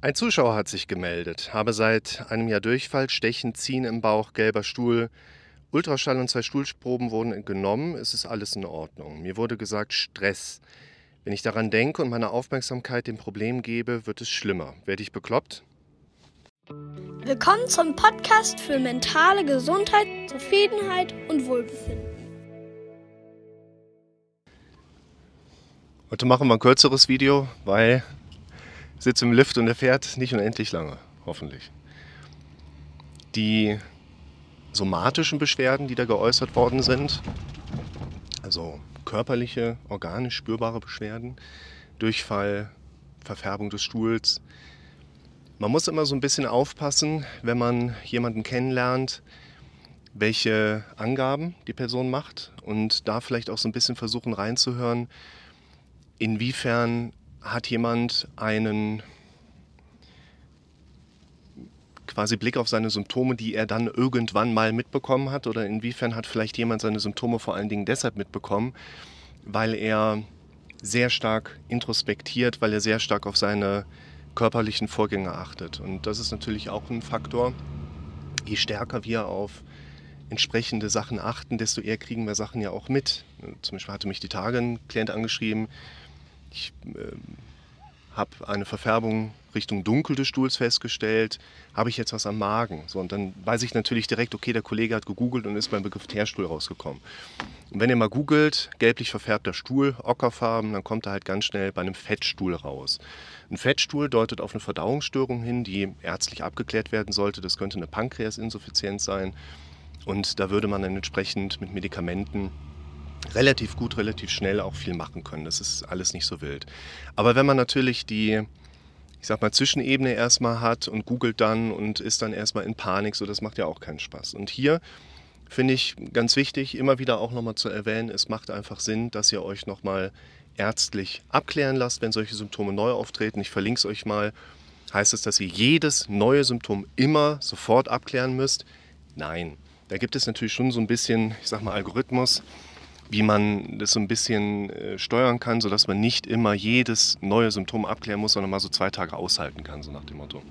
Ein Zuschauer hat sich gemeldet, habe seit einem Jahr Durchfall, Stechen, Ziehen im Bauch, gelber Stuhl. Ultraschall und zwei Stuhlproben wurden genommen, es ist alles in Ordnung. Mir wurde gesagt Stress. Wenn ich daran denke und meine Aufmerksamkeit dem Problem gebe, wird es schlimmer. Werde ich bekloppt? Willkommen zum Podcast für mentale Gesundheit, Zufriedenheit und Wohlbefinden. Heute machen wir ein kürzeres Video, weil sitze im Lift und er fährt nicht unendlich lange, hoffentlich. Die somatischen Beschwerden, die da geäußert worden sind, also körperliche, organisch spürbare Beschwerden, Durchfall, Verfärbung des Stuhls. Man muss immer so ein bisschen aufpassen, wenn man jemanden kennenlernt, welche Angaben die Person macht und da vielleicht auch so ein bisschen versuchen reinzuhören, inwiefern hat jemand einen quasi Blick auf seine Symptome, die er dann irgendwann mal mitbekommen hat? Oder inwiefern hat vielleicht jemand seine Symptome vor allen Dingen deshalb mitbekommen, weil er sehr stark introspektiert, weil er sehr stark auf seine körperlichen Vorgänge achtet. Und das ist natürlich auch ein Faktor. Je stärker wir auf entsprechende Sachen achten, desto eher kriegen wir Sachen ja auch mit. Zum Beispiel hatte mich die Tage ein Klient angeschrieben, ich äh, habe eine Verfärbung Richtung Dunkel des Stuhls festgestellt. Habe ich jetzt was am Magen? So, und dann weiß ich natürlich direkt, okay, der Kollege hat gegoogelt und ist beim Begriff Teerstuhl rausgekommen. Und wenn ihr mal googelt, gelblich verfärbter Stuhl, Ockerfarben, dann kommt er halt ganz schnell bei einem Fettstuhl raus. Ein Fettstuhl deutet auf eine Verdauungsstörung hin, die ärztlich abgeklärt werden sollte. Das könnte eine Pankreasinsuffizienz sein. Und da würde man dann entsprechend mit Medikamenten relativ gut, relativ schnell auch viel machen können. Das ist alles nicht so wild. Aber wenn man natürlich die, ich sag mal, Zwischenebene erstmal hat und googelt dann und ist dann erstmal in Panik, so das macht ja auch keinen Spaß. Und hier finde ich ganz wichtig, immer wieder auch nochmal zu erwähnen, es macht einfach Sinn, dass ihr euch nochmal ärztlich abklären lasst, wenn solche Symptome neu auftreten. Ich verlinke es euch mal. Heißt es, dass ihr jedes neue Symptom immer sofort abklären müsst? Nein. Da gibt es natürlich schon so ein bisschen, ich sag mal, Algorithmus wie man das so ein bisschen äh, steuern kann, sodass man nicht immer jedes neue Symptom abklären muss, sondern mal so zwei Tage aushalten kann, so nach dem Motto.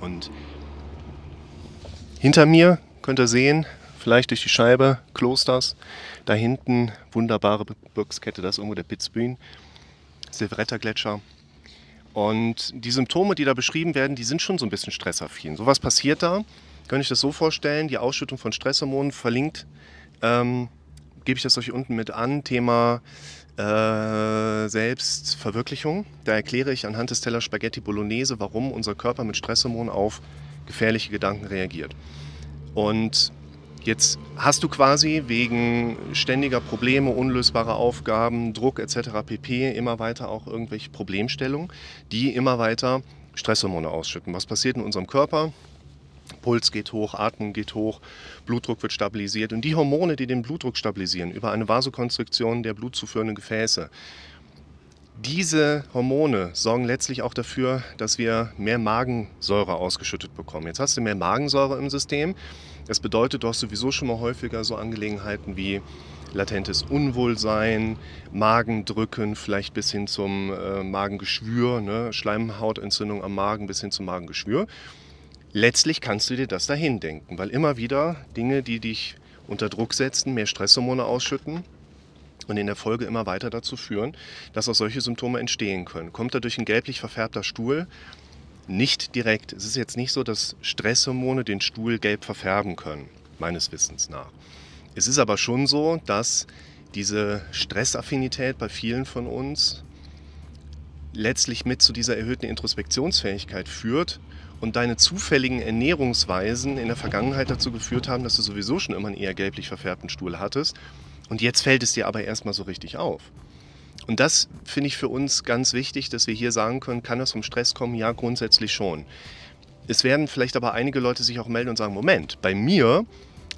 Und hinter mir könnt ihr sehen, vielleicht durch die Scheibe, Klosters. Da hinten wunderbare Gebirgskette, da ist irgendwo der Pitzbühn, Silvretta-Gletscher. Und die Symptome, die da beschrieben werden, die sind schon so ein bisschen stressaffin. So was passiert da? Kann ich das so vorstellen? Die Ausschüttung von Stresshormonen verlinkt ähm, gebe ich das euch unten mit an, Thema äh, Selbstverwirklichung. Da erkläre ich anhand des Teller Spaghetti Bolognese, warum unser Körper mit Stresshormonen auf gefährliche Gedanken reagiert. Und jetzt hast du quasi wegen ständiger Probleme, unlösbarer Aufgaben, Druck etc. pp. immer weiter auch irgendwelche Problemstellungen, die immer weiter Stresshormone ausschütten. Was passiert in unserem Körper? Puls geht hoch, Atmen geht hoch, Blutdruck wird stabilisiert. Und die Hormone, die den Blutdruck stabilisieren, über eine Vasokonstriktion der blutzuführenden Gefäße, diese Hormone sorgen letztlich auch dafür, dass wir mehr Magensäure ausgeschüttet bekommen. Jetzt hast du mehr Magensäure im System. Das bedeutet, du hast sowieso schon mal häufiger so Angelegenheiten wie latentes Unwohlsein, Magendrücken, vielleicht bis hin zum äh, Magengeschwür, ne? Schleimhautentzündung am Magen bis hin zum Magengeschwür letztlich kannst du dir das dahin denken, weil immer wieder Dinge, die dich unter Druck setzen, mehr Stresshormone ausschütten und in der Folge immer weiter dazu führen, dass auch solche Symptome entstehen können. Kommt dadurch ein gelblich verfärbter Stuhl? Nicht direkt. Es ist jetzt nicht so, dass Stresshormone den Stuhl gelb verfärben können, meines Wissens nach. Es ist aber schon so, dass diese Stressaffinität bei vielen von uns letztlich mit zu dieser erhöhten Introspektionsfähigkeit führt und deine zufälligen Ernährungsweisen in der Vergangenheit dazu geführt haben, dass du sowieso schon immer einen eher gelblich verfärbten Stuhl hattest. Und jetzt fällt es dir aber erstmal so richtig auf. Und das finde ich für uns ganz wichtig, dass wir hier sagen können, kann das vom Stress kommen? Ja, grundsätzlich schon. Es werden vielleicht aber einige Leute sich auch melden und sagen, Moment, bei mir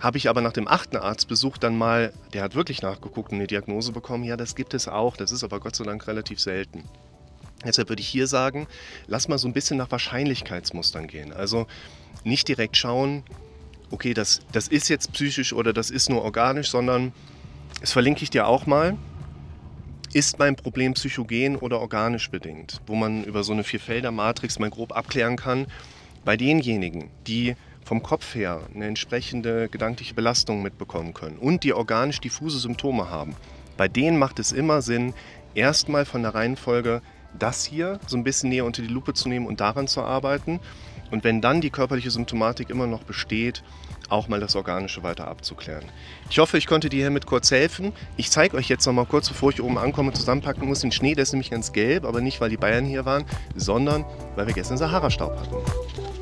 habe ich aber nach dem achten Arztbesuch dann mal, der hat wirklich nachgeguckt und eine Diagnose bekommen, ja, das gibt es auch, das ist aber Gott sei Dank relativ selten. Deshalb würde ich hier sagen, lass mal so ein bisschen nach Wahrscheinlichkeitsmustern gehen. Also nicht direkt schauen, okay, das, das ist jetzt psychisch oder das ist nur organisch, sondern das verlinke ich dir auch mal. ist mein Problem psychogen oder organisch bedingt, wo man über so eine Vierfelder-Matrix mal grob abklären kann. Bei denjenigen, die vom Kopf her eine entsprechende gedankliche Belastung mitbekommen können und die organisch diffuse Symptome haben, bei denen macht es immer Sinn, erstmal von der Reihenfolge das hier so ein bisschen näher unter die Lupe zu nehmen und daran zu arbeiten. Und wenn dann die körperliche Symptomatik immer noch besteht, auch mal das Organische weiter abzuklären. Ich hoffe, ich konnte dir hiermit kurz helfen. Ich zeige euch jetzt noch mal kurz, bevor ich oben ankomme, zusammenpacken muss, den Schnee. Der ist nämlich ganz gelb, aber nicht, weil die Bayern hier waren, sondern weil wir gestern Sahara-Staub hatten.